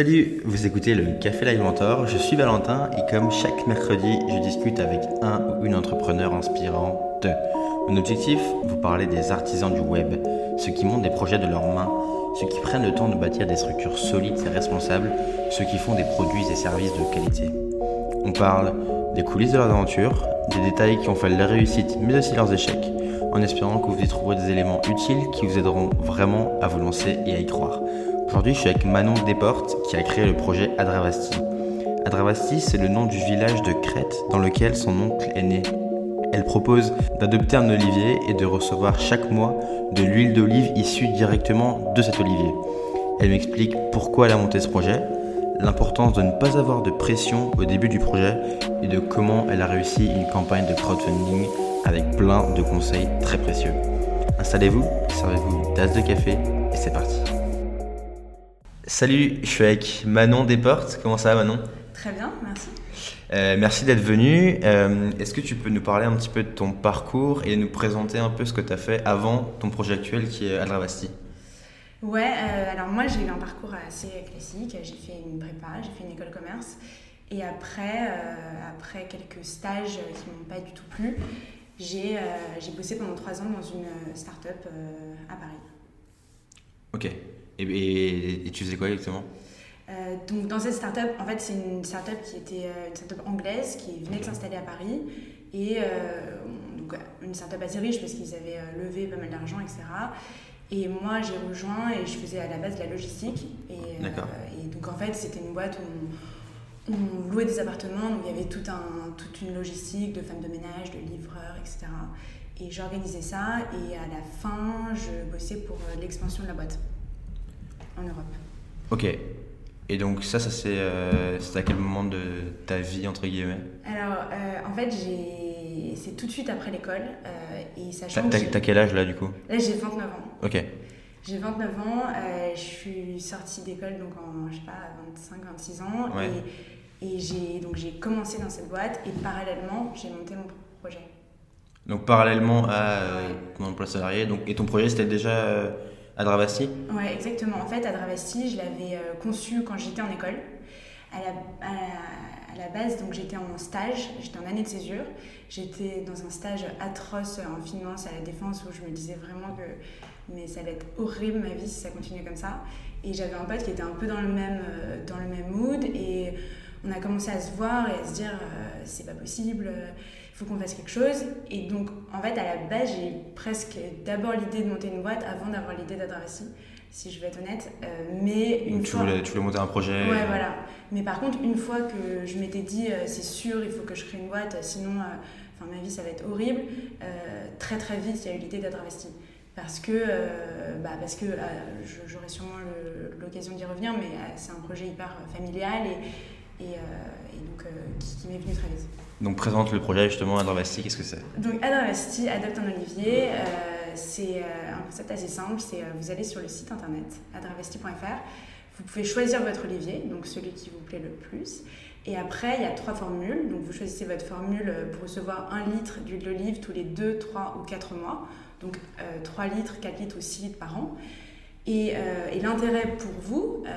Salut, vous écoutez le Café Live Mentor, je suis Valentin et comme chaque mercredi, je discute avec un ou une entrepreneur inspirante. Mon objectif, vous parler des artisans du web, ceux qui montent des projets de leurs mains, ceux qui prennent le temps de bâtir des structures solides et responsables, ceux qui font des produits et services de qualité. On parle des coulisses de leur aventure, des détails qui ont fait leur réussite mais aussi leurs échecs, en espérant que vous y trouverez des éléments utiles qui vous aideront vraiment à vous lancer et à y croire. Aujourd'hui, je suis avec Manon Desportes qui a créé le projet Adravasti. Adravasti, c'est le nom du village de Crète dans lequel son oncle est né. Elle propose d'adopter un olivier et de recevoir chaque mois de l'huile d'olive issue directement de cet olivier. Elle m'explique pourquoi elle a monté ce projet, l'importance de ne pas avoir de pression au début du projet et de comment elle a réussi une campagne de crowdfunding avec plein de conseils très précieux. Installez-vous, servez-vous une tasse de café et c'est parti. Salut, je suis avec Manon Desportes. Comment ça va Manon? Très bien, merci. Euh, merci d'être venu. Euh, Est-ce que tu peux nous parler un petit peu de ton parcours et nous présenter un peu ce que tu as fait avant ton projet actuel qui est Adravasti Ouais, euh, alors moi j'ai eu un parcours assez classique. J'ai fait une prépa, j'ai fait une école commerce. Et après, euh, après quelques stages qui m'ont pas du tout plu, j'ai bossé pendant trois ans dans une start-up à Paris. Ok. Et, et- et tu faisais quoi exactement? Euh, donc dans cette startup, en fait c'est une startup qui était euh, une startup anglaise qui venait de s'installer à Paris. Et euh, donc une startup assez riche parce qu'ils avaient levé pas mal d'argent, etc. Et moi j'ai rejoint et je faisais à la base de la logistique. Et, euh, et donc en fait c'était une boîte où on, on louait des appartements, donc il y avait tout un, toute une logistique de femmes de ménage, de livreurs, etc. Et j'organisais ça. Et à la fin je bossais pour l'expansion de la boîte en Europe. Ok. Et donc ça, ça c'est euh, c'était à quel moment de ta vie entre guillemets? Alors, euh, en fait, c'est tout de suite après l'école. euh, et T'as sachant quel âge là du coup? Là, j'ai 29 ans. Ok. J'ai 29 ans, euh, je suis sortie d'école donc en, je sais pas, 25-26 ans. Ouais. Et, et j'ai, donc, j'ai commencé dans cette boîte et parallèlement, j'ai monté mon projet. Donc parallèlement à ton emploi salarié, donc, et ton projet c'était déjà euh, Adravasti Ouais, exactement. En fait, Adravasti, je l'avais euh, conçu quand j'étais en école. À la, à à base, donc j'étais en stage, j'étais en année de césure. J'étais dans un stage atroce en finance à la défense où je me disais vraiment que mais ça allait être horrible ma vie si ça continuait comme ça. Et j'avais un pote qui était un peu dans le même, euh, dans le même mood et on a commencé à se voir et à se dire euh, c'est pas possible, faut qu'on fasse quelque chose. Et donc en fait à la base j'ai presque d'abord l'idée de monter une boîte avant d'avoir l'idée d'Adravasi, si je vais être honnête. Euh, mais une Donc, tu, fois... voulais, tu voulais monter un projet Ouais, voilà. Mais par contre, une fois que je m'étais dit, euh, c'est sûr, il faut que je crée une boîte, sinon, euh, enfin, ma vie, ça va être horrible, euh, très très vite, il y a eu l'idée d'Adravesti. Parce que, euh, bah, parce que euh, j'aurai sûrement l'occasion d'y revenir, mais euh, c'est un projet hyper euh, familial et, et, euh, et donc, euh, qui, qui m'est venu très vite. Donc présente le projet justement Adravasti, qu'est-ce que c'est? Donc Adravesti, adopte un olivier, euh, c'est euh, un concept assez simple, c'est euh, vous allez sur le site internet adravesti.fr, vous pouvez choisir votre olivier, donc celui qui vous plaît le plus, et après il y a trois formules, donc vous choisissez votre formule pour recevoir un litre d'huile d'olive tous les 2, 3 ou 4 mois, donc euh, 3 litres, 4 litres ou 6 litres par an. Et, euh, et l'intérêt pour vous, euh,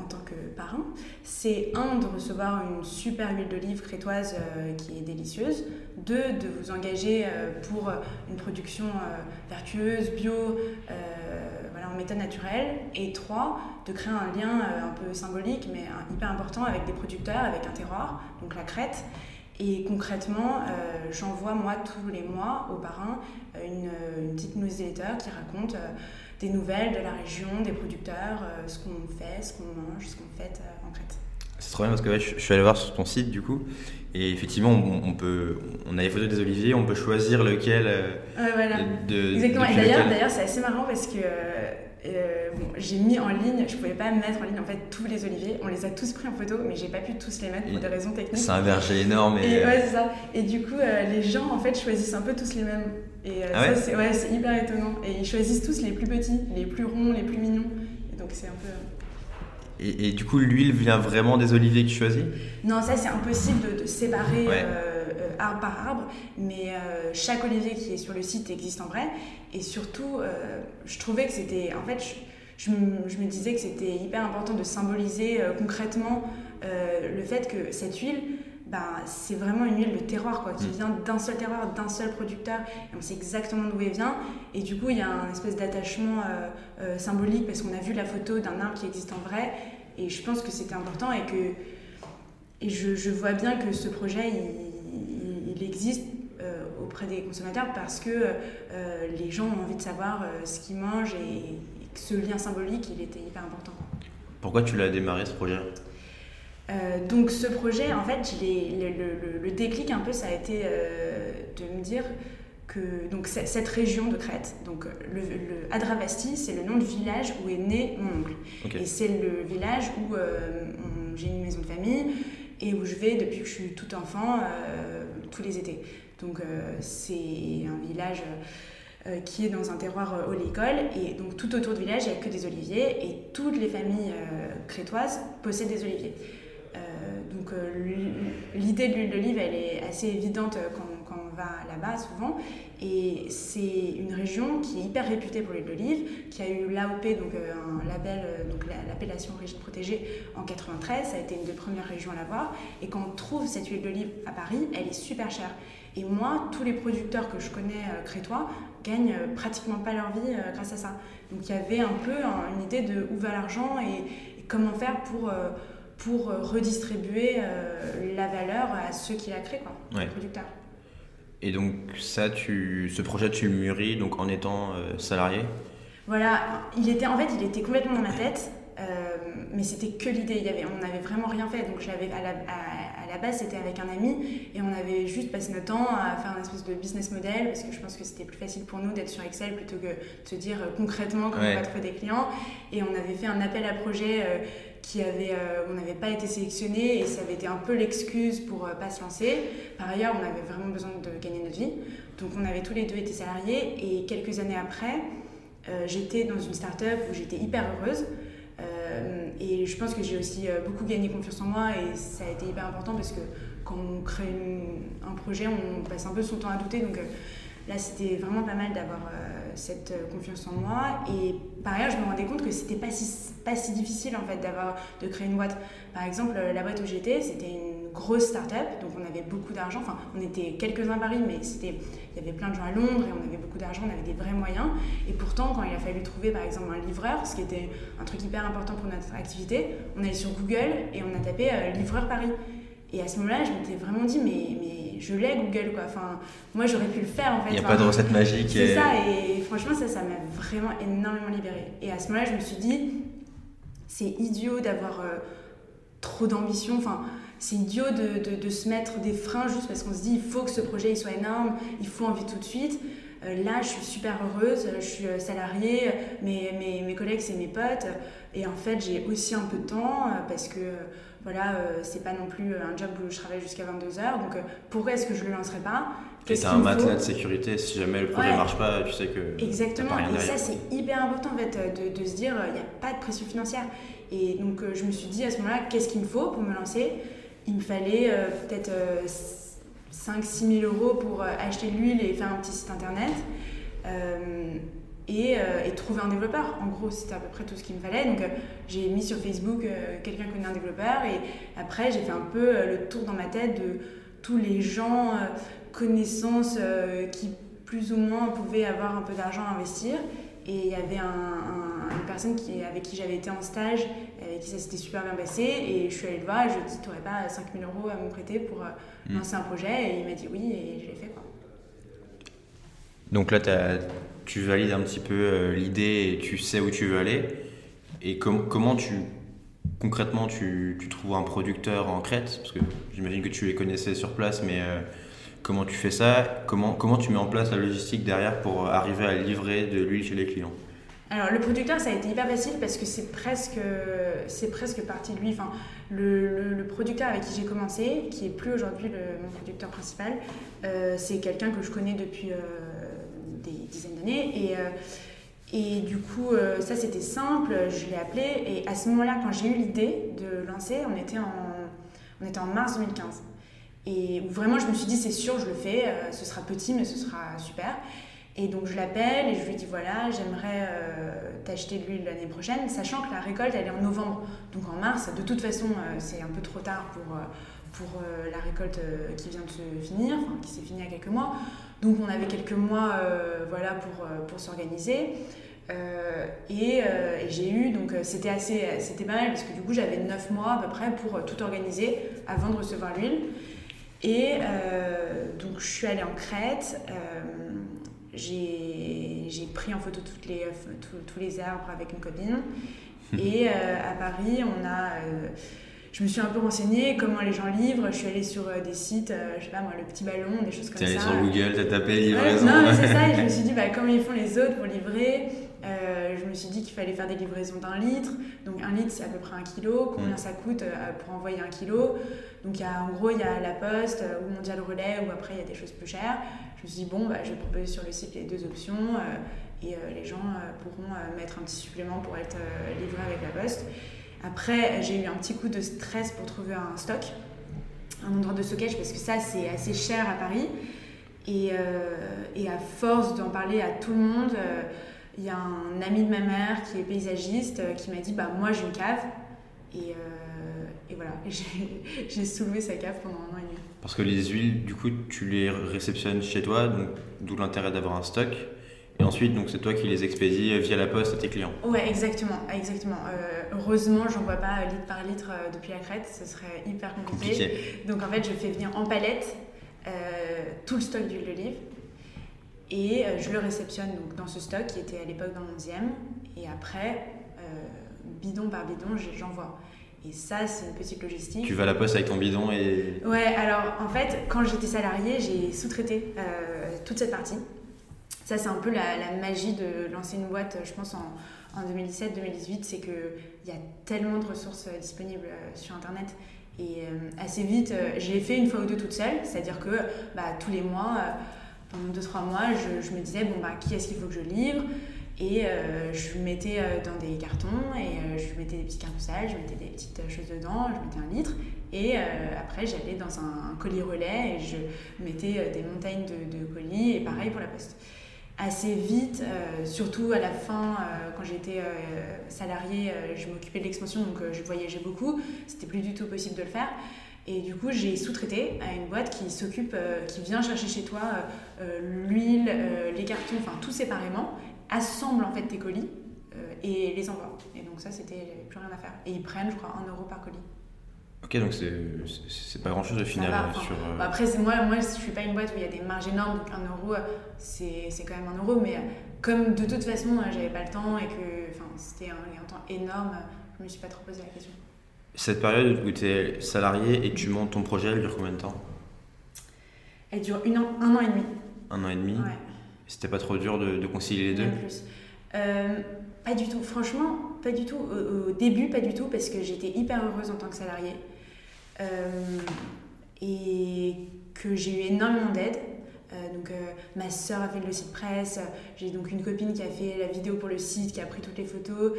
en tant que parrain, c'est un, de recevoir une super huile d'olive crétoise euh, qui est délicieuse, deux, de vous engager pour une production vertueuse, bio, en méthode naturelle, et trois, de créer un lien un peu symbolique mais hyper important avec des producteurs, avec un terroir, donc la crête. Et concrètement, j'envoie moi tous les mois aux parrains une, une petite newsletter qui raconte des nouvelles de la région, des producteurs, euh, ce qu'on fait, ce qu'on mange, ce qu'on fait euh, en Crète. C'est trop bien parce que ouais, je, je suis allé voir sur ton site du coup, et effectivement on, on peut, on a les photos des oliviers, on peut choisir lequel euh, voilà. de, Exactement. Et d'ailleurs, c'est assez marrant parce que euh, euh, bon, j'ai mis en ligne, je pouvais pas mettre en ligne en fait tous les oliviers. On les a tous pris en photo, mais j'ai pas pu tous les mettre pour des raisons techniques. C'est un verger énorme et, Et ouais, ça. Et du coup, euh, les gens en fait choisissent un peu tous les mêmes. Et euh, Ah ça, ouais c'est ouais, hyper étonnant. Et ils choisissent tous les plus petits, les plus ronds, les plus mignons. Et donc c'est un peu. et, et du coup l'huile vient vraiment des oliviers que tu choisis? Non, ça c'est impossible de, de séparer Ouais. Euh, arbre par arbre, mais euh, chaque olivier qui est sur le site existe en vrai. Et surtout, euh, je trouvais que c'était. En fait, je, je me, je me disais que c'était hyper important de symboliser concrètement le fait que cette huile, ben, c'est vraiment une huile de terroir quoi, qui mm. vient d'un seul terroir, d'un seul producteur. Et on sait exactement d'où elle vient. Et du coup, il y a un espèce d'attachement euh, euh, symbolique parce qu'on a vu la photo d'un arbre qui existe en vrai. Et je pense que c'était important et que et je, je, vois bien que ce projet, il, il, existe euh, auprès des consommateurs parce que les gens ont envie de savoir ce qu'ils mangent et, ce lien symbolique, il était hyper important. Pourquoi tu l'as démarré ce projet? Euh, donc ce projet, en fait, le, le, déclic un peu, ça a été euh, de me dire que donc, cette région de Crète, donc le, Adravasti, c'est le nom du village où est né mon oncle. Et c'est le village où euh, j'ai une maison de famille et où je vais depuis que je suis tout enfant, tous les étés. Donc c'est un village... qui est dans un terroir oléicole. Et donc tout autour du village, il n'y a que des oliviers. Et toutes les familles crétoises possèdent des oliviers. Donc euh, l'idée de l'huile d'olive, elle est assez évidente euh, quand, va là-bas souvent. Et c'est une région qui est hyper réputée pour l'huile d'olive, qui a eu l'AOP, donc euh, un label, donc l'appellation région protégée en 93. Ça a été une des premières régions à l'avoir. Et quand on trouve cette huile d'olive à Paris, elle est super chère. Et moi, tous les producteurs que je connais crétois gagnent pratiquement pas leur vie grâce à ça. Donc il y avait un peu une idée de où va l'argent et, comment faire pour pour euh, redistribuer euh, la valeur à ceux qui la créent, quoi, les producteurs. Et donc ça, tu, ce projet, tu le mûris donc en étant euh, salarié? Voilà, il était, en fait, il était complètement dans ma tête, mais c'était que l'idée. Il y avait, on n'avait vraiment rien fait. Donc j'avais à la, à, la base, c'était avec un ami et on avait juste passé notre temps à faire un espèce de business model parce que je pense que c'était plus facile pour nous d'être sur Excel plutôt que de se dire concrètement comment on va trouver des clients. Et on avait fait un appel à projet qui avait, euh, on n'avait pas été sélectionné et ça avait été un peu l'excuse pour euh, pas se lancer. Par ailleurs, on avait vraiment besoin de gagner notre vie. Donc on avait tous les deux été salariés et quelques années après, euh, j'étais dans une start-up où j'étais hyper heureuse. et je pense que j'ai aussi beaucoup gagné confiance en moi et ça a été hyper important parce que quand on crée un projet, on passe un peu son temps à douter. Donc là, c'était vraiment pas mal d'avoir cette euh, confiance en moi. Et par ailleurs, je me rendais compte que c'était pas si, pas si difficile en fait d'avoir de créer une boîte. Par exemple, la boîte où j'étais, c'était une grosse start-up, donc on avait beaucoup d'argent. Enfin, on était quelques-uns à Paris, mais c'était, il y avait plein de gens à Londres et on avait beaucoup d'argent, on avait des vrais moyens. Et pourtant, quand il a fallu trouver par exemple un livreur, ce qui était un truc hyper important pour notre activité, on allait sur Google et on a tapé euh, livreur Paris. Et à ce moment-là, je m'étais vraiment dit, mais je l'ai Google, quoi. Enfin, moi, j'aurais pu le faire, en fait. Il n'y a pas de recette magique. C'est ça, et franchement, ça, ça m'a vraiment énormément libérée. Et à ce moment-là, je me suis dit, c'est idiot d'avoir euh, trop d'ambition. Enfin, c'est idiot de, de, de, se mettre des freins juste parce qu'on se dit, il faut que ce projet il soit énorme, il faut envie tout de suite. Euh, là, je suis super heureuse, je suis euh, salariée, mes, mes, mes collègues, c'est mes potes. Et en fait, j'ai aussi un peu de temps parce que voilà, euh, c'est pas non plus un job où je travaille jusqu'à 22h, donc euh, pourquoi est-ce que je le lancerai pas? Et c'est un matelas de sécurité si jamais le projet ne marche pas, tu sais que. Exactement, et ça c'est hyper important en fait, de, de se dire il n'y a pas de pression financière. Et donc euh, je me suis dit à ce moment-là, qu'est-ce qu'il me faut pour me lancer? Il me fallait peut-être 5-6 000 euros pour acheter de l'huile et faire un petit site internet. Euh, et, trouver un développeur. En gros, c'était à peu près tout ce qu'il me fallait. Donc, euh, j'ai mis sur Facebook euh, quelqu'un connaît un développeur. Et après, j'ai fait un peu le tour dans ma tête de tous les gens, connaissances qui plus ou moins pouvaient avoir un peu d'argent à investir. Et il y avait une personne qui, avec qui j'avais été en stage, avec qui ça s'était super bien passé. Et je suis allée le voir et je lui ai dit Tu n'aurais pas 5000 euros à me prêter pour mm. lancer un projet? Et il m'a dit oui, et je l'ai fait. Quoi. Donc là, tu as tu valides un petit peu euh, l'idée et tu sais où tu veux aller. Et comment tu concrètement tu, trouves un producteur en Crète Parce que j'imagine que tu les connaissais sur place, mais euh, comment tu fais ça? Comment, comment tu mets en place la logistique derrière pour arriver à livrer de l'huile chez les clients? Alors le producteur ça a été hyper facile parce que c'est presque c'est presque parti de lui. Enfin le, le, producteur avec qui j'ai commencé, qui est plus aujourd'hui mon producteur principal, euh, c'est quelqu'un que je connais depuis des dizaines d'années. Et, euh, et du coup, euh, ça c'était simple, je l'ai appelé. Et à ce moment-là, quand j'ai eu l'idée de lancer, on était en, on était en mars 2015. Et vraiment, je me suis dit, c'est sûr, je le fais, euh, ce sera petit, mais ce sera super. Et donc je l'appelle et je lui dis voilà, j'aimerais t'acheter de l'huile l'année prochaine, sachant que la récolte elle est en novembre. Donc en mars, de toute façon, c'est un peu trop tard pour, pour la récolte qui vient de se finir, qui s'est finie il y a quelques mois. Donc on avait quelques mois voilà, pour, pour s'organiser. Euh, euh, et, j'ai eu, donc euh, c'était assez, c'était pas mal parce que du coup j'avais 9 mois à peu près pour tout organiser avant de recevoir l'huile. Et donc je suis allée en Crète, j'ai pris en photo toutes les, tous les arbres avec une copine. Et à Paris, on a je me suis un peu renseignée comment les gens livrent. Je suis allée sur des sites, je sais pas moi, le petit ballon, des choses comme ça. T'es allée sur Google, t'as tapé livraison. non, c'est ça. Et je me suis dit, bah, comment ils font les autres pour livrer euh, je me suis dit qu'il fallait faire des livraisons d'un litre. Donc un litre, c'est à peu près un kilo. Combien mm. ça coûte euh, pour envoyer un kilo Donc y a, en gros, il y a la poste euh, ou Mondial Relais, ou après il y a des choses plus chères. Je me suis dit, bon, bah, je vais proposer sur le site les deux options et les gens pourront mettre un petit supplément pour être livrés avec la poste. Après, j'ai eu un petit coup de stress pour trouver un stock, un endroit de stockage, parce que ça, c'est assez cher à Paris. Et, et à force d'en parler à tout le monde, il y a un ami de ma mère qui est paysagiste euh, qui m'a dit bah moi j'ai une cave et, euh, et voilà j'ai soulevé sa cave pendant un an et demi. Parce que les huiles du coup tu les réceptionnes chez toi donc d'où l'intérêt d'avoir un stock et ensuite donc c'est toi qui les expédies via la poste à tes clients. Ouais exactement exactement. Euh, heureusement j'en vois pas litre par litre depuis la crête ce serait hyper compliqué. Donc en fait je fais venir en palette tout le stock d'huile d'olive et euh, je le réceptionne donc dans ce stock qui était à l'époque dans le 11e. Et après, euh, bidon par bidon, j'envoie. Et ça, c'est une petite logistique. Tu vas à la poste avec ton bidon et... Ouais, alors en fait, quand j'étais salariée, j'ai sous-traité euh, toute cette partie. Ça, c'est un peu la, magie de lancer une boîte, je pense, en, en 2017-2018. C'est qu'il y a tellement de ressources disponibles sur Internet. Et assez vite, je l'ai fait une fois ou deux toute seule. C'est-à-dire que bah, tous les mois pendant 2-3 mois, je, me disais, bon, bah, qui est-ce qu'il faut que je livre? Et euh, je mettais euh, dans des cartons et euh, je mettais des petits cartons sales, je mettais des petites choses dedans, je mettais un litre. Et après, j'allais dans un, colis relais et je mettais des montagnes de, colis et pareil pour la poste. Assez vite, surtout à la fin, quand j'étais salariée, je m'occupais de l'expansion, donc je voyageais beaucoup. C'était plus du tout possible de le faire. Et du coup, j'ai sous-traité à une boîte qui s'occupe, euh, qui vient chercher chez toi euh, euh, l'huile, les cartons, enfin tout séparément, assemble en fait tes colis et les envoie. Et donc ça, c'était plus rien à faire. Et ils prennent, je crois, 1 euro par colis. Ok, donc c'est pas grand chose au final. sur, bah, après, moi, moi, je suis pas une boîte où il y a des marges énormes, donc 1 euro, c'est quand même 1 euro. Mais comme de toute façon, j'avais pas le temps et que c'était un, un temps énorme, je me suis pas trop posé la question. Cette période où tu es salarié et tu montes ton projet, elle dure combien de temps? Elle dure une an, un an et demi. Un an et demi? Ouais. C'était pas trop dur de, concilier les deux? Plus. Euh, pas du tout. Franchement, pas du tout. Au, début, pas du tout, parce que j'étais hyper heureuse en tant que salariée. Euh, et que j'ai eu énormément d'aide. Euh, donc ma soeur a fait le site presse, j'ai donc une copine qui a fait la vidéo pour le site, qui a pris toutes les photos,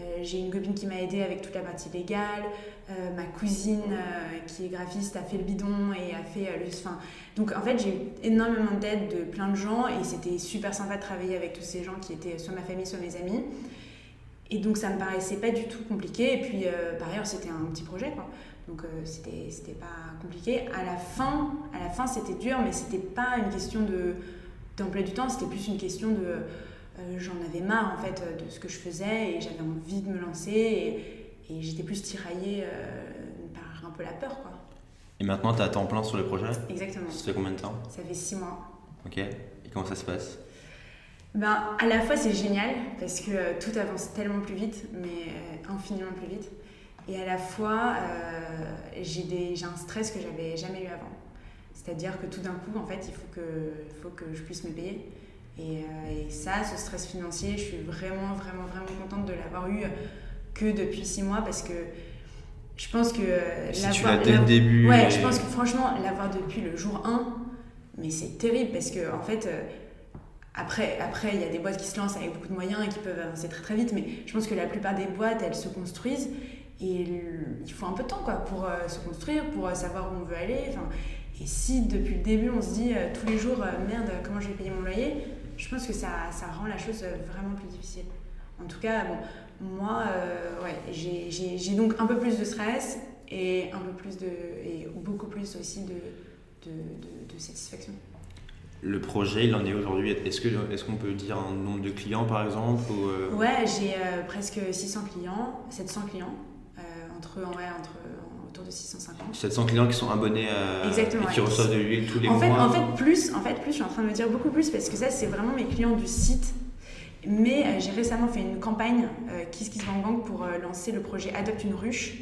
euh, j'ai une copine qui m'a aidée avec toute la partie légale. Euh, ma cousine euh, qui est graphiste a fait le bidon et a fait le. Fin, donc en fait, j'ai eu énormément d'aide de plein de gens et c'était super sympa de travailler avec tous ces gens qui étaient soit ma famille, soit mes amis. Et donc ça me paraissait pas du tout compliqué. Et puis par ailleurs, c'était un petit projet quoi. Donc c'était, c'était pas compliqué. À la fin, à la fin c'était dur, mais c'était pas une question de, d'emploi du temps, c'était plus une question de euh, j'en avais marre en fait de ce que je faisais et j'avais envie de me lancer et, j'étais plus tiraillée euh, par un peu la peur quoi. Et maintenant tu à temps plein sur le projet? Exactement. Ça fait combien de temps? Ça fait six mois. Ok. Et comment ça se passe? Ben, à la fois c'est génial parce que euh, tout avance tellement plus vite, mais infiniment plus vite. Et à la fois j'ai un stress que j'avais jamais eu avant. C'est-à-dire que tout d'un coup, en fait, il faut que, faut que je puisse me payer. Euh, et, ça, ce stress financier, je suis vraiment, vraiment, vraiment contente de l'avoir eu que depuis six mois parce que je pense que. Si tu l'as dès le début. Ouais, je pense que franchement, l'avoir depuis le jour 1, mais c'est terrible parce que, en fait. Euh, après, après, il y a des boîtes qui se lancent avec beaucoup de moyens et qui peuvent avancer très très vite, mais je pense que la plupart des boîtes, elles se construisent et il faut un peu de temps quoi, pour euh, se construire, pour savoir où on veut aller. et si depuis le début on se dit tous les jours, merde, comment je vais payer mon loyer, je pense que ça, ça rend la chose vraiment plus difficile. En tout cas, bon, moi, ouais, j'ai donc un peu plus de stress et un peu plus de et beaucoup plus aussi de, de, de, satisfaction. Le projet, il en est aujourd'hui. Est-ce qu'on est qu'on peut dire un nombre de clients par exemple ou Ouais, j'ai presque 600 clients, 700 clients, entre, entre autour de 650. 700 clients qui sont abonnés à, Exactement, et qui reçoivent de l'huile tous les en mois. Fait, en fait, plus, en fait, plus, je suis en train de me dire beaucoup plus parce que ça, c'est vraiment mes clients du site. Mais euh, j'ai récemment fait une campagne euh, Kiss Kiss Bang Bang pour euh, lancer le projet Adopte une ruche,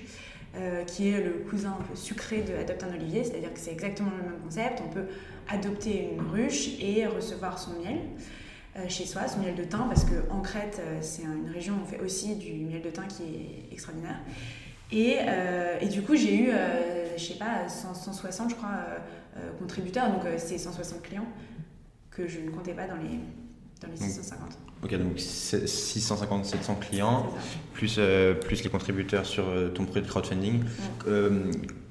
euh, qui est le cousin un peu sucré de Adopte un olivier, c'est-à-dire que c'est exactement le même concept. On peut adopter une ruche et recevoir son miel chez soi, son miel de thym, parce qu'en Crète, c'est une région où on fait aussi du miel de thym qui est extraordinaire. Et, euh, et, du coup, j'ai eu, euh, je sais pas, 160, je crois, euh, contributeurs. Donc, c'est 160 clients que je ne comptais pas dans les, dans les 650. Ok, donc 650, 700 clients, plus, plus les contributeurs sur ton projet de crowdfunding.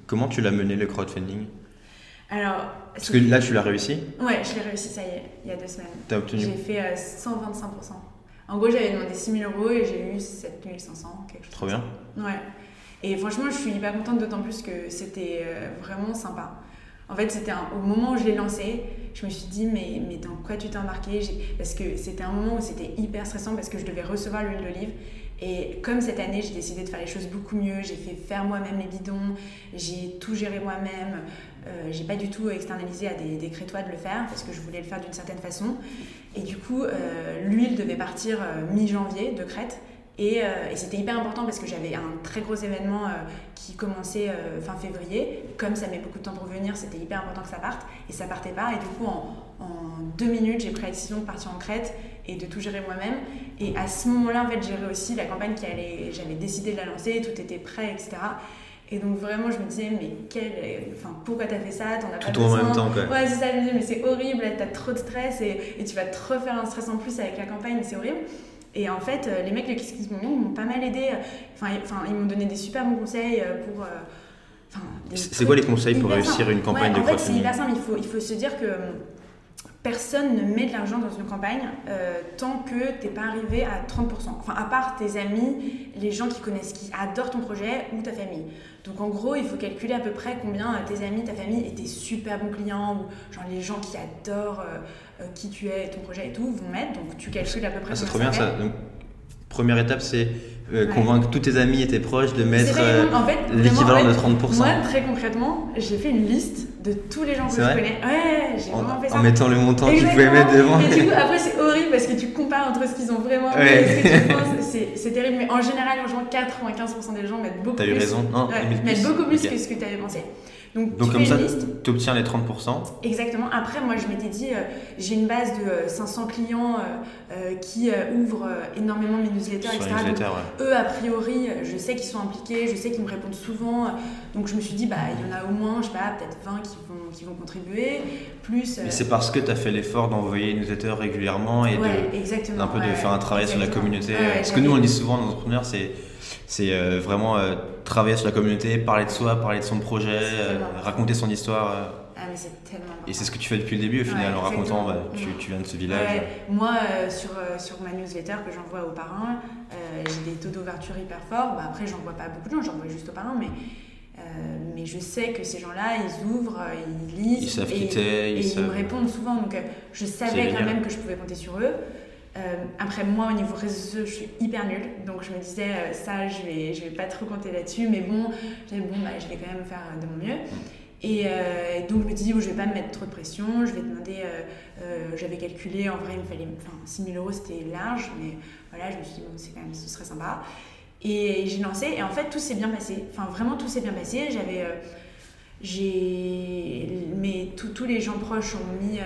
comment tu l'as mené le crowdfunding? Alors, Parce que là, tu l'as réussi? Ouais, je l'ai réussi, ça y est, il y a deux semaines. T'as obtenu J'ai fait 125%. En gros, j'avais demandé 6000 euros et j'ai eu 7500, quelque chose. Trop bien. Ouais. Et franchement, je suis hyper contente, d'autant plus que c'était euh, vraiment sympa. En fait, c'était au moment où je l'ai lancé, je me suis dit, mais, dans quoi tu t'es embarqué Parce que c'était un moment où c'était hyper stressant parce que je devais recevoir l'huile d'olive. Et comme cette année, j'ai décidé de faire les choses beaucoup mieux, j'ai fait faire moi-même les bidons, j'ai tout géré moi-même, euh, j'ai pas du tout externalisé à des, des, crétois de le faire parce que je voulais le faire d'une certaine façon. Et du coup, euh, l'huile devait partir mi-janvier de Crète. Euh, et, c'était hyper important parce que j'avais un très gros événement euh, qui commençait euh, fin février. Comme ça met beaucoup de temps pour venir, c'était hyper important que ça parte. Et ça partait pas. Et du coup, en, deux minutes, j'ai pris la décision de partir en Crète et de tout gérer moi-même. Et à ce moment-là, en fait, gérer aussi la campagne qui allait. J'avais décidé de la lancer, tout était prêt, etc. Et donc vraiment, je me disais, mais quel, enfin, pourquoi t'as fait ça? T'en as pas Tout en même temps, quoi. Ouais, c'est ça, je me disais, mais c'est horrible, t'as trop de stress et, et, tu vas te refaire un stress en plus avec la campagne, c'est horrible. Et en fait, euh, les mecs de Kiss Kiss m'ont pas mal aidé. Enfin, enfin ils m'ont donné des super bons conseils euh, pour. Euh, c'est quoi les conseils pour réussir une campagne de crowdfunding En fait, c'est hyper simple. Il faut, il faut se dire que personne ne met de l'argent dans une campagne tant que t'es pas arrivé à 30%. Enfin, à part tes amis, les gens qui connaissent, qui adorent ton projet ou ta famille. Donc en gros, il faut calculer à peu près combien tes amis, ta famille et tes super bons clients ou genre les gens qui adorent euh, qui tu es, ton projet et tout, vont mettre. Donc tu calcules à peu près. Ah, c'est trop bien ça. Donc, première étape, c'est euh, convaincre tous tes amis et tes proches de mettre euh, l'équivalent de 30%. Moi, très concrètement, j'ai fait une liste de tous les gens que je connais. Ouais, j'ai vraiment fait ça. En mettant le montant que tu pouvais mettre devant. Et du coup, après, c'est horrible parce que tu compares entre ce qu'ils ont vraiment et ce que tu penses. C'est terrible. Mais en général, 95% des gens mettent beaucoup plus. T'as eu raison. Non, mettent beaucoup plus que ce que tu avais pensé. Donc, comme ça, tu obtiens les 30%. Exactement. Après, moi, je m'étais dit, euh, j'ai une base de 500 euh, clients euh, qui ouvrent énormément mes newsletters, etc. Eux, a priori, je sais qu'ils sont impliqués, je sais qu'ils me répondent souvent. Donc, je me suis dit, bah, il y en a au moins, je sais pas, peut-être 20 qui vont, qui vont contribuer. Plus. Mais c'est parce que tu as fait l'effort d'envoyer une newsletter régulièrement et de, un peu de faire un travail sur la communauté. parce que nous, on dit souvent, nos entrepreneurs, c'est c'est euh, vraiment euh, travailler sur la communauté, parler de soi, parler de son projet, euh, raconter son histoire. Ah, mais c'est tellement Et c'est ce que tu fais depuis le début au final, en racontant, bah, tu, tu, viens de ce village. Moi, sur, sur ma newsletter que j'envoie aux parrains, j'ai des taux d'ouverture hyper forts. Bah, après, j'envoie pas beaucoup de gens, j'envoie juste aux parrains, mais, mais je sais que ces gens-là, ils ouvrent, ils lisent. Ils savent et, ils, ils me répondent souvent. Donc, je savais quand même que je pouvais compter sur eux. Euh, après, moi, au niveau réseau, je suis hyper nulle. Donc, je me disais, euh, ça, je vais, je vais pas trop compter là-dessus. Mais bon, bon bah, je vais quand même faire de mon mieux. Et euh, donc, je me dis, oh, je vais pas me mettre trop de pression. Je vais demander, j'avais calculé, en vrai, il me fallait, enfin, 6 000 euros, c'était large. Mais voilà, je me suis dit, bon, c'est quand même, ce serait sympa. Et j'ai lancé. Et en fait, tout s'est bien passé. Enfin, vraiment, tout s'est bien passé. J'avais j'ai mais tous les gens proches ont mis,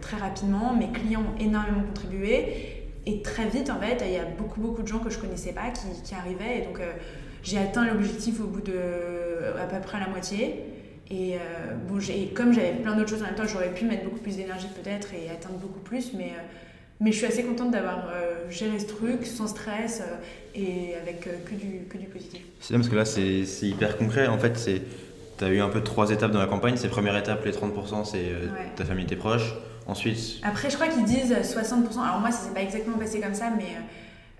très rapidement. Mes clients ont énormément contribué. Et très vite, en fait, il y a beaucoup, beaucoup de gens que je connaissais pas qui, arrivaient. Et donc, euh, j'ai atteint l'objectif au bout de à peu près la moitié. Et euh, bon, comme j'avais plein d'autres choses en même temps, j'aurais pu mettre beaucoup plus d'énergie peut-être et atteindre beaucoup plus. Mais, euh, mais je suis assez contente d'avoir géré ce truc sans stress et avec que, du, que du positif. C'est bien parce que là, c'est hyper concret. En fait, c'est tu as eu un peu trois étapes dans la campagne. C'est première étape, les 30%, c'est ta famille, tes proches. Ensuite. Après, je crois qu'ils disent 60%. Alors, moi, ça s'est pas exactement passé comme ça, mais.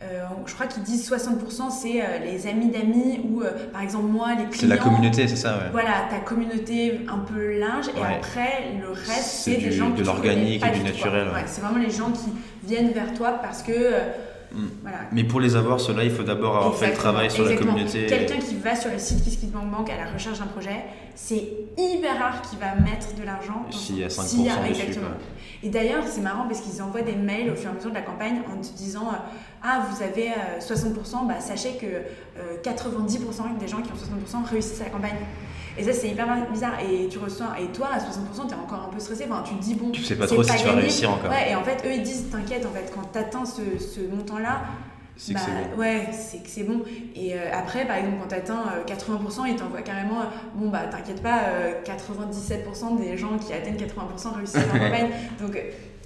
Euh, je crois qu'ils disent 60% c'est euh, les amis d'amis ou euh, par exemple moi les clients. C'est la communauté, c'est ça, ouais. Voilà, ta communauté un peu large et après le reste c'est des gens de l'organique et du naturel. Ouais. c'est vraiment les gens qui viennent vers toi parce que Mm. Mais pour les avoir, cela, il faut d'abord avoir fait le travail sur la communauté. Quelqu'un qui va sur le site KissKissBankBank à la recherche d'un projet, c'est hyper rare qu'il va mettre de l'argent. S'il y a 5% dessus. Exactement. Et d'ailleurs, c'est marrant parce qu'ils envoient des mails au fur et à mesure de la campagne en te disant euh, Ah, vous avez 60%, euh, bah, sachez que 90% euh, des gens qui ont 60% réussissent à la campagne. Et ça, c'est hyper bizarre. Et tu ressens, et toi, à 60%, tu es encore un peu stressé. Enfin, tu te dis, bon. Tu sais pas trop si tu vas réussir encore. Ouais, et en fait, eux, ils disent, t'inquiète, en fait, quand tu atteins ce, ce montant-là, c'est bah, bon. Ouais, c'est que c'est bon. Et euh, après, par exemple, quand tu atteins 80%, ils t'envoient carrément bon, bah t'inquiète pas, 97% des gens qui atteignent 80% réussissent en campagne. Donc,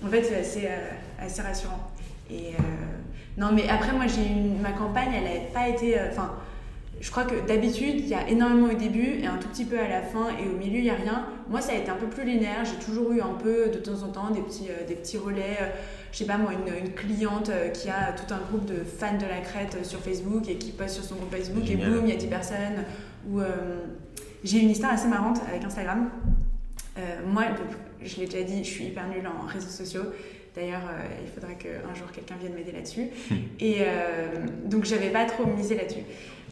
en fait, c'est assez, euh, assez rassurant. Et non, mais après, moi, j'ai ma campagne, elle n'a pas été. Enfin, je crois que d'habitude, il y a énormément au début et un tout petit peu à la fin et au milieu, il n'y a rien. Moi, ça a été un peu plus linéaire. J'ai toujours eu un peu de temps en temps des petits, euh, des petits relais. Euh, je sais pas moi, une, cliente euh, qui a tout un groupe de fans de la crête sur Facebook et qui poste sur son groupe Facebook et boum, il y a 10 personnes. Ou j'ai une histoire assez marrante avec Instagram. moi, je l'ai déjà dit, je suis hyper nulle en réseaux sociaux. D'ailleurs, il faudra qu'un jour quelqu'un vienne m'aider là-dessus. Hmm. Et donc, j'avais pas trop misé là-dessus.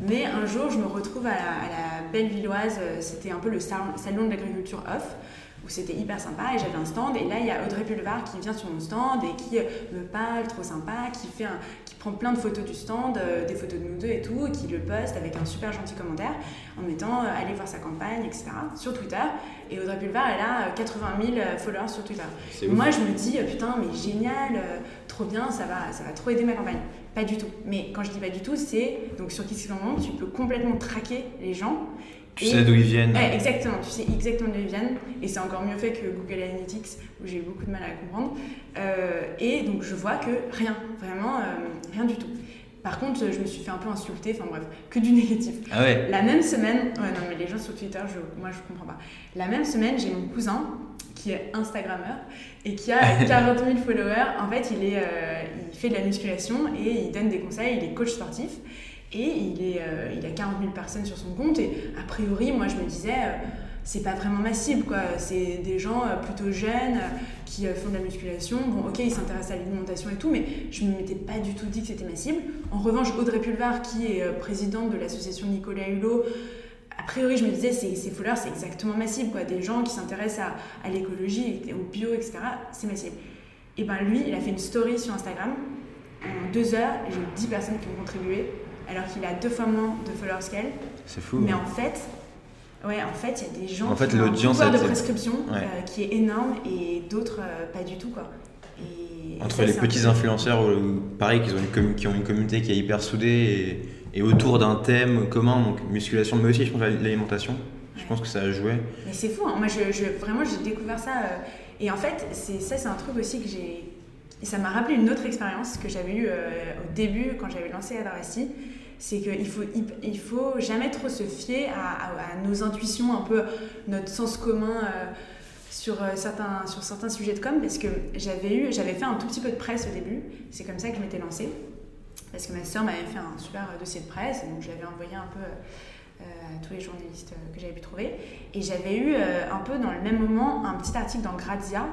Mais un jour, je me retrouve à la, Belle Villoise, euh, c'était un peu le salon de l'agriculture off, où c'était hyper sympa et j'avais un stand. Et là, il y a Audrey Pulvar qui vient sur mon stand et qui euh, me parle, trop sympa, qui, fait qui prend plein de photos du stand, euh, des photos de nous deux et tout, et qui le poste avec un super gentil commentaire en mettant allez voir sa campagne, etc. sur Twitter. Et Audrey Pulvar, elle a 80 000 followers sur Twitter. Moi, je me dis putain, mais génial, trop bien, ça va, ça va trop aider ma campagne. Pas du tout. Mais quand je dis pas du tout, c'est donc sur Kissing tu peux complètement traquer les gens. Tu sais d'où ils viennent. exactement, tu sais exactement d'où ils viennent. Et c'est encore mieux fait que Google Analytics, où j'ai eu beaucoup de mal à comprendre. Euh, et donc je vois que rien, vraiment euh, rien du tout. Par contre, je me suis fait un peu insulter, enfin bref, que du négatif. Ah ouais. La même semaine, ouais, non mais les gens sur Twitter, je, moi je comprends pas. La même semaine, j'ai mon cousin qui est Instagrammeur et qui a 40 000 followers. En fait, il, est, euh, il fait de la musculation et il donne des conseils, il est coach sportif. Et il, est, euh, il a 40 000 personnes sur son compte. Et a priori, moi, je me disais, euh, c'est pas vraiment ma cible, quoi. C'est des gens plutôt jeunes qui font de la musculation. Bon, ok, ils s'intéressent à l'alimentation et tout, mais je me m'étais pas du tout dit que c'était ma cible. En revanche, Audrey Pulvar, qui est présidente de l'association Nicolas Hulot, a priori, je me disais, ces, ces followers, c'est exactement ma cible, quoi. Des gens qui s'intéressent à, à l'écologie, au bio, etc. C'est ma cible. Et ben lui, il a fait une story sur Instagram. En deux heures, j'ai 10 personnes qui ont contribué, alors qu'il a deux fois moins de followers qu'elle. C'est fou. Mais hein. en fait, ouais, en fait, il y a des gens en fait, qui ont un pouvoir de prescription euh, qui est énorme et d'autres euh, pas du tout, quoi. Et, Entre les petits influenceurs, pareil, qui ont, une qui ont une communauté qui est hyper soudée et et autour d'un thème commun, donc musculation, mais aussi je pense l'alimentation. Je pense que ça a joué. Mais c'est fou, hein. moi je, vraiment j'ai découvert ça. Euh, et en fait, ça c'est un truc aussi que j'ai. Ça m'a rappelé une autre expérience que j'avais eue euh, au début quand j'avais lancé Adarasti. C'est qu'il faut, il faut jamais trop se fier à, nos intuitions, un peu notre sens commun. Euh, sur certains, sur certains sujets de com parce que j'avais j'avais fait un tout petit peu de presse au début c'est comme ça que je m'étais lancée parce que ma soeur m'avait fait un super dossier de presse, donc j'avais envoyé un peu euh, à tous les journalistes euh, que j'avais pu trouver. Et j'avais eu euh, un peu dans le même moment un petit article dans Grazia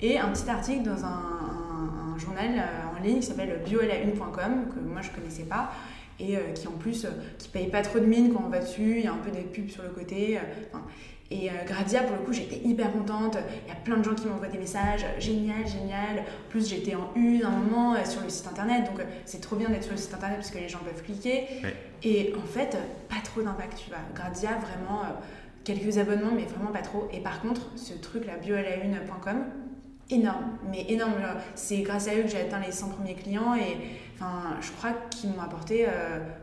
et un petit article dans un, journal en ligne qui s'appelle biola1.com, que moi je connaissais pas, et qui en plus qui paye pas trop de mine quand on va dessus, il y a un peu des pubs sur le côté. Et euh, Gradia, pour le coup, j'étais hyper contente. Il y a plein de gens qui m'envoient des messages. Génial, génial. En plus, j'étais en une un moment euh, sur le site internet. Donc, euh, c'est trop bien d'être sur le site internet parce que les gens peuvent cliquer. Et en fait, pas trop d'impact, tu vois. Gradia, vraiment, quelques abonnements, mais vraiment pas trop. Et par contre, ce truc-là, biola1.com, énorme. Mais énorme. C'est grâce à eux que j'ai atteint les 100 premiers clients. Et enfin, je crois qu'ils m'ont apporté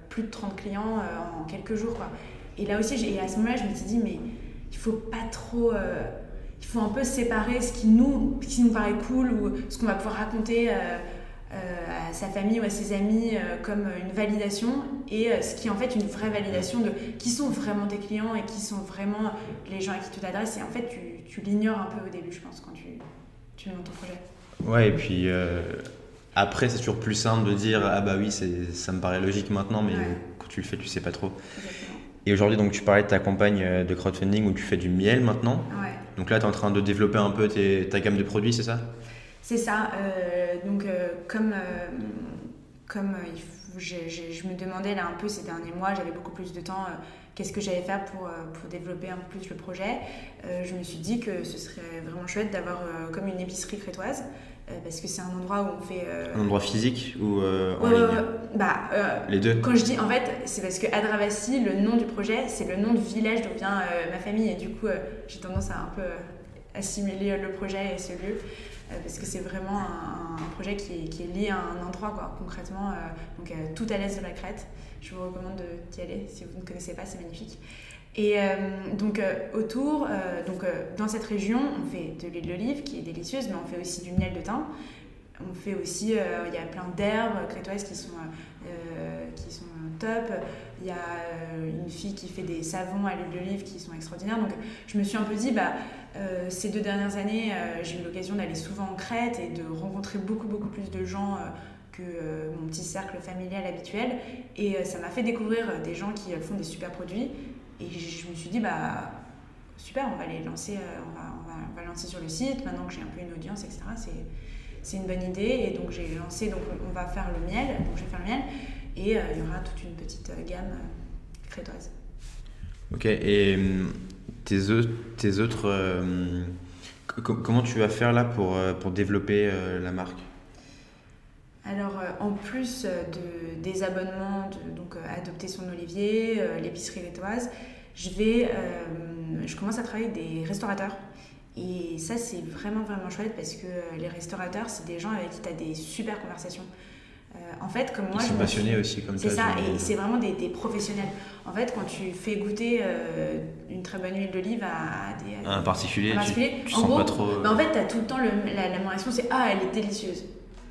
plus de 30 clients en quelques jours, quoi. Et là aussi, et à ce moment-là, je me suis dit, mais il faut pas trop. Euh, il faut un peu séparer ce qui nous, qui nous paraît cool ou ce qu'on va pouvoir raconter euh, euh, sa famille ou à ses amis comme une validation et ce qui est en fait une vraie validation de qui sont vraiment tes clients et qui sont vraiment les gens à qui tu t'adresses. Et en fait, tu, tu l'ignores un peu au début, je pense, quand tu, tu montes ton projet. Ouais, et puis après, c'est toujours plus simple de dire Ah bah oui, ça me paraît logique maintenant, mais quand tu le fais, tu sais pas trop. Et aujourd'hui, donc tu parlais de ta campagne euh, de crowdfunding où tu fais du miel maintenant. Ouais. Donc là, tu es en train de développer un peu ta gamme de produits, c'est ça? C'est ça. Euh, donc, euh, comme, comme je, me demandais là un peu ces derniers mois, j'avais beaucoup plus de temps, qu'est-ce que j'allais faire pour, pour développer un peu plus le projet, je me suis dit que ce serait vraiment chouette d'avoir comme une épicerie crétoise. Euh, parce que c'est un endroit où on fait. Euh, un endroit physique ou euh, en ligne bah, Les deux. Quand je dis, en fait, c'est parce que Adravasi, le nom du projet, c'est le nom du village d'où vient ma famille, et du coup, j'ai tendance à un peu assimiler le projet et ce lieu, parce que c'est vraiment un, projet qui est, qui est, lié à un endroit, quoi, concrètement, donc tout à l'est de la Crète. Je vous recommande d'y aller si vous ne connaissez pas, c'est magnifique. Et euh, donc euh, autour, euh, donc, dans cette région, on fait de l'huile d'olive qui est délicieuse, mais on fait aussi du miel de thym. On fait aussi, il y a plein d'herbes crétoises qui sont, qui sont top. Il y a une fille qui fait des savons à l'huile d'olive qui sont extraordinaires. Donc je me suis un peu dit, bah, ces deux dernières années, j'ai eu l'occasion d'aller souvent en Crète et de rencontrer beaucoup, beaucoup plus de gens que mon petit cercle familial habituel. Et ça m'a fait découvrir des gens qui font des super produits. Et je me suis dit, bah, super, on va les lancer, euh, on va, on va, lancer sur le site, maintenant que j'ai un peu une audience, etc. C'est une bonne idée. Et donc j'ai lancé, donc on va faire le miel, donc je vais le miel, et euh, il y aura toute une petite euh, gamme crétoise. Ok, et tes, autres, tes autres comment tu vas faire là pour, pour développer la marque? Alors, en plus de, des abonnements, de, donc adopter son olivier, l'épicerie crétoise, je vais, euh, je commence à travailler avec des restaurateurs. Et ça, c'est vraiment, vraiment chouette parce que les restaurateurs, c'est des gens avec qui tu as des super conversations. Euh, en fait, comme moi. Ils sont passionnés aussi, comme ça. C'est ça, et c'est vraiment des, des, professionnels. En fait, quand tu fais goûter euh, une très bonne huile d'olive à, des. un particulier, tu, sens pas trop. Bah, en fait, tu as tout le temps le, la, la c'est Ah, elle est délicieuse.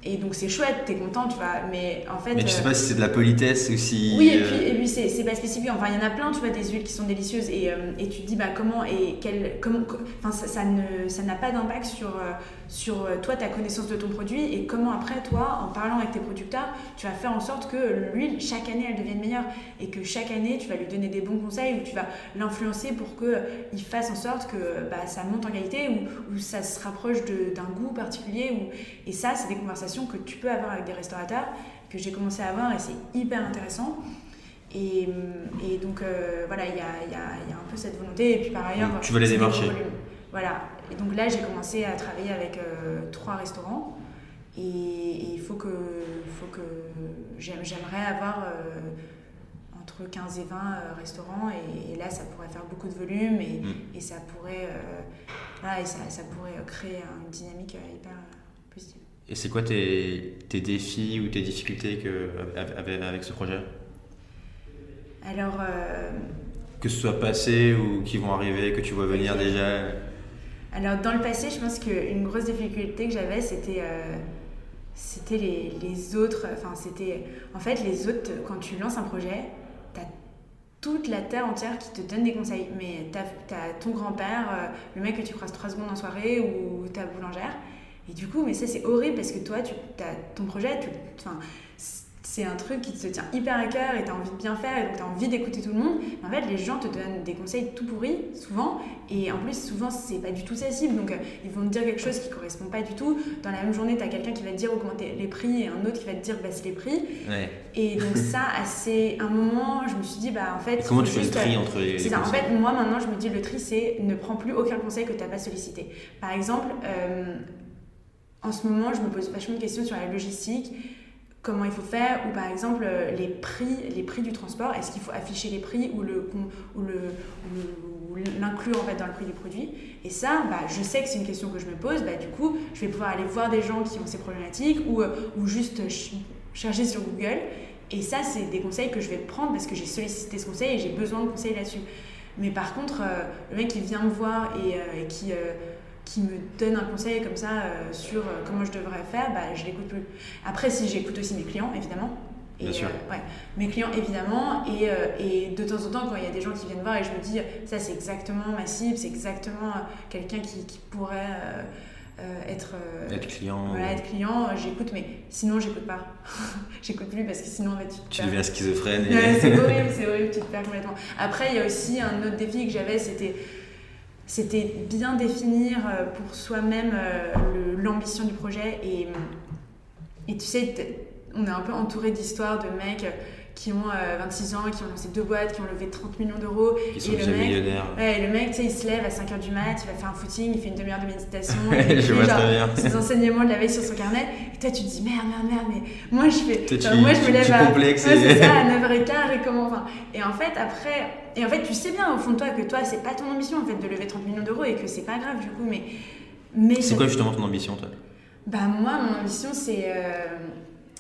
Et donc c'est chouette, t'es content, tu vois. Mais en fait. Mais tu sais pas si c'est de la politesse ou si. Oui, et puis, et puis c'est pas spécifique. Enfin, il y en a plein, tu vois, des huiles qui sont délicieuses. Et, euh, et tu te dis, bah comment et quel. Comment, enfin, ça, ça n'a ça pas d'impact sur, euh, sur euh, toi, ta connaissance de ton produit. Et comment après, toi, en parlant avec tes producteurs, tu vas faire en sorte que l'huile, chaque année, elle devienne meilleure. Et que chaque année, tu vas lui donner des bons conseils ou tu vas l'influencer pour qu'il fasse en sorte que bah, ça monte en qualité ou, ou ça se rapproche d'un goût particulier. Ou... Et ça, c'est des conversations que tu peux avoir avec des restaurateurs, que j'ai commencé à avoir et c'est hyper intéressant. Et, et donc euh, voilà, il y a, y, a, y a, un peu cette volonté. Et puis par ailleurs, tu veux les démarcher. Voilà. Et donc là, j'ai commencé à travailler avec euh, trois restaurants. Et il faut que, faut que j'aimerais avoir euh, entre 15 et 20 restaurants. Et, là, ça pourrait faire beaucoup de volume et, mm. et ça pourrait, et ça, ça, pourrait créer une dynamique hyper positive. Et c'est quoi tes, tes, défis ou tes difficultés que, avec, avec ce projet? Alors. Euh, que ce soit passé ou qui vont arriver, que tu vois venir déjà? Alors, dans le passé, je pense qu'une grosse difficulté que j'avais, c'était. Euh, c'était les, les, autres, enfin c'était, en fait les autres, quand tu lances un projet, tu as toute la terre entière qui te donne des conseils. Mais tu as, ton grand-père, euh, le mec que tu croises trois secondes en soirée ou ta boulangère, et du coup, mais ça c'est horrible parce que toi, tu, as ton projet, tu, c'est un truc qui te tient hyper à cœur et tu as envie de bien faire et donc tu as envie d'écouter tout le monde. Mais en fait, les gens te donnent des conseils tout pourris, souvent. Et en plus, souvent, c'est pas du tout sa cible. Donc, euh, ils vont te dire quelque chose qui correspond pas du tout. Dans la même journée, tu as quelqu'un qui va te dire augmenter les prix et un autre qui va te dire baisse les prix. Et donc, ça, à un moment, je me suis dit, bah en fait. comment tu fais le tri entre les. C'est ça. En fait, moi, maintenant, je me dis, le tri, c'est ne prends plus aucun conseil que tu n'as pas sollicité. Par exemple, euh, en ce moment, je me pose vachement de questions sur la logistique, comment il faut faire, ou par exemple euh, les prix, les prix du transport, est-ce qu'il faut afficher les prix ou le ou le l'inclure en fait dans le prix du produit? Et ça bah, je sais que c'est une question que je me pose. Bah, du coup je vais pouvoir aller voir des gens qui ont ces problématiques ou, euh, ou juste chercher sur Google. Et ça c'est des conseils que je vais prendre parce que j'ai sollicité ce conseil et j'ai besoin de conseils là-dessus. Mais par contre euh, le mec qui vient me voir et, qui qui me donne un conseil comme ça sur comment je devrais faire, bah, je l'écoute plus. Après, si j'écoute aussi mes clients, évidemment, Bien sûr. ouais, mes clients évidemment et, et, de temps en temps quand il y a des gens qui viennent voir et je me dis ça c'est exactement ma cible c'est exactement quelqu'un qui, qui, pourrait euh, être, euh, être client. Voilà, être client, j'écoute, mais sinon j'écoute pas. j'écoute plus parce que sinon en fait, tu, tu deviens schizophrène. Et... c'est horrible, c'est horrible, tu te perds complètement. Après, il y a aussi un autre défi que j'avais, c'était c'était bien définir euh, pour soi-même l'ambition du projet. Et, et tu sais, on est un peu entouré d'histoires de mecs qui ont 26 euh, ans, qui ont lancé deux boîtes, qui ont levé 30 millions d'euros. Qui sont et déjà millionnaires. Ouais, le mec, tu sais, il se lève à 5h du mat, il va faire un footing, il fait une demi-heure de méditation, il fait genre, ses enseignements de la veille sur son carnet. Et toi, tu te dis merde, merde, merde, mais moi, je fais. Tu, moi, je me lève à. Ouais, ça, à 9h15 et comment. Enfin, et en fait, après. Et en fait, tu sais bien au fond de toi que toi, c'est pas ton ambition en fait de lever 30 millions d'euros et que c'est pas grave du coup, mais. mais c'est quoi justement ton ambition, toi? Bah, moi, mon ambition, c'est. Euh,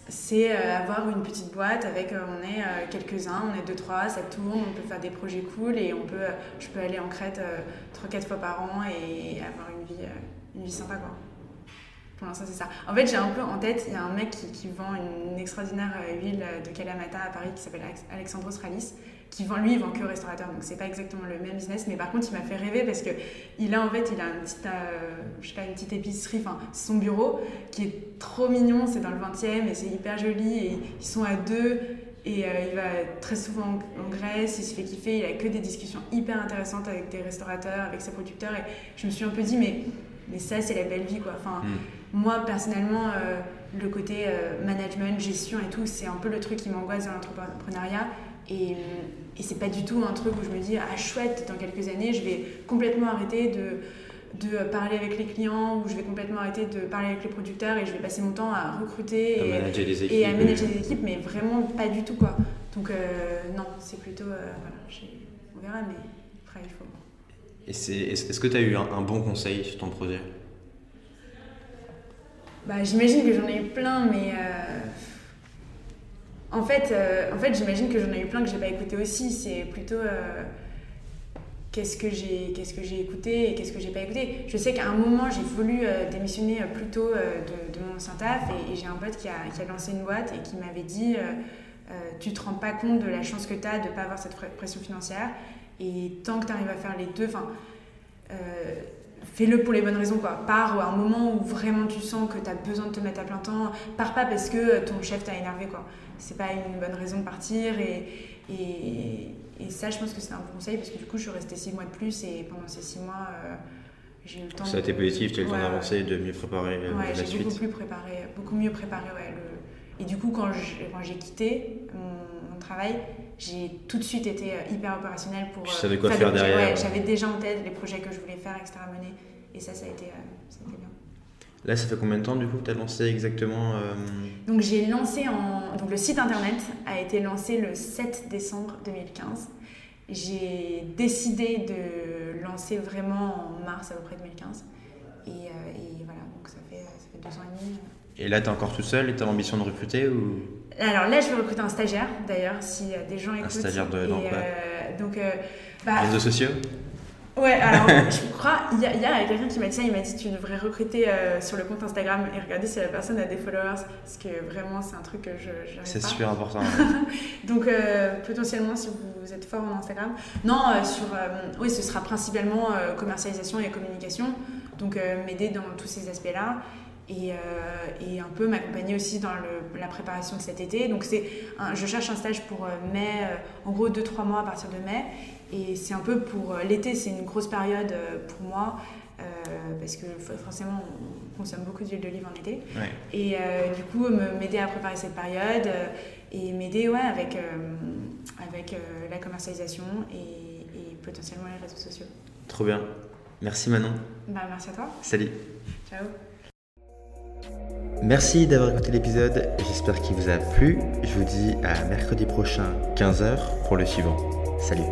c'est euh, avoir une petite boîte avec euh, on est euh, quelques-uns, on est deux trois, ça tourne, on peut faire des projets cool et on peut, je peux aller en Crète trois quatre fois par an et avoir une vie, une vie sympa quoi. Pour l'instant, c'est ça. En fait, j'ai un peu en tête, il y a un mec qui, qui vend une extraordinaire huile de Kalamata à Paris qui s'appelle Alexandros Ralis, qui vend, lui, il vend que au restaurateur, donc c'est pas exactement le même business, mais par contre, il m'a fait rêver parce que il a en fait, il a pas, une petite épicerie, enfin, son bureau qui est trop mignon, c'est dans le 20e et c'est hyper joli et ils sont à deux et euh, il va très souvent en, Grèce, il se fait kiffer, il a que des discussions hyper intéressantes avec des restaurateurs, avec ses producteurs et je me suis un peu dit, mais, mais ça, c'est la belle vie quoi. Enfin, mm. moi, personnellement, euh, le côté management, gestion et tout, c'est un peu le truc qui m'angoisse dans l'entrepreneuriat. Et, et c'est pas du tout un truc où je me dis, ah chouette, dans quelques années, je vais complètement arrêter de, de parler avec les clients, ou je vais complètement arrêter de parler avec les producteurs et je vais passer mon temps à recruter et, et, à manager des équipes, mais vraiment pas du tout quoi. Donc euh, non, c'est plutôt, euh, voilà, on verra, mais après il faut. Est-ce est que tu as eu un, bon conseil sur ton projet? Bah, J'imagine que j'en ai eu plein, mais euh, en fait, en fait j'imagine que j'en ai eu plein que j'ai pas écouté aussi. C'est plutôt qu'est-ce que j'ai que écouté et qu'est-ce que j'ai pas écouté. Je sais qu'à un moment j'ai voulu euh, démissionner plus tôt de, mon ancien taf et, j'ai un pote qui a, qui a, lancé une boîte et qui m'avait dit tu te rends pas compte de la chance que tu as de pas avoir cette pression financière et tant que tu arrives à faire les deux, fais-le pour les bonnes raisons. Quoi. Pars à un moment où vraiment tu sens que tu as besoin de te mettre à plein temps. Pars pas parce que ton chef t'a énervé. Quoi. C'est pas une bonne raison de partir. Et, et ça, je pense que c'est un bon conseil parce que du coup, je suis restée six mois de plus et pendant ces six mois, euh, j'ai eu le temps. Ça a été positif, tu as eu le temps d'avancer, de mieux préparer euh, ouais, la suite. Beaucoup, plus préparé, beaucoup mieux préparé. Ouais, le... Et du coup, quand j'ai quitté mon, mon travail, j'ai tout de suite été euh, hyper opérationnelle pour. Tu savais quoi faire derrière. Ouais, j'avais déjà en tête les projets que je voulais faire, etc. mener. Et ça, ça a été, ça a été bien. Là, ça fait combien de temps du coup que tu as lancé exactement euh... Donc j'ai lancé en... Donc le site internet a été lancé le 7 décembre 2015. J'ai décidé de lancer vraiment en mars à peu près 2015. Et, euh, et voilà, donc ça fait, ça fait deux ans et demi. Et là, tu es encore tout seul et tu as l'ambition de recruter ou... Alors là, je vais recruter un stagiaire d'ailleurs, si des gens écoutent. Un stagiaire de. Euh, donc, euh, bah, Réseaux sociaux? Ouais, alors je crois, il y a, a quelqu'un qui m'a dit ça, il m'a dit tu devrais recruter euh, sur le compte Instagram et regarder si la personne a des followers, parce que vraiment c'est un truc que je C'est super important. Donc euh, potentiellement si vous, êtes fort en Instagram. Non, euh, sur, oui, ce sera principalement commercialisation et communication, donc m'aider dans tous ces aspects-là. Et, et, un peu m'accompagner aussi dans le, la préparation de cet été. Donc c'est je cherche un stage pour mai, en gros 2-3 mois à partir de mai. Et c'est un peu pour euh, l'été, c'est une grosse période euh, pour moi. Euh, parce que forcément on consomme beaucoup d'huile d'olive en été. Et du coup, m'aider à préparer cette période et m'aider ouais, avec, avec la commercialisation et, potentiellement les réseaux sociaux. Trop bien. Merci Manon. Bah, merci à toi. Salut. Ciao. Merci d'avoir écouté l'épisode, j'espère qu'il vous a plu. Je vous dis à mercredi prochain 15h pour le suivant. Salut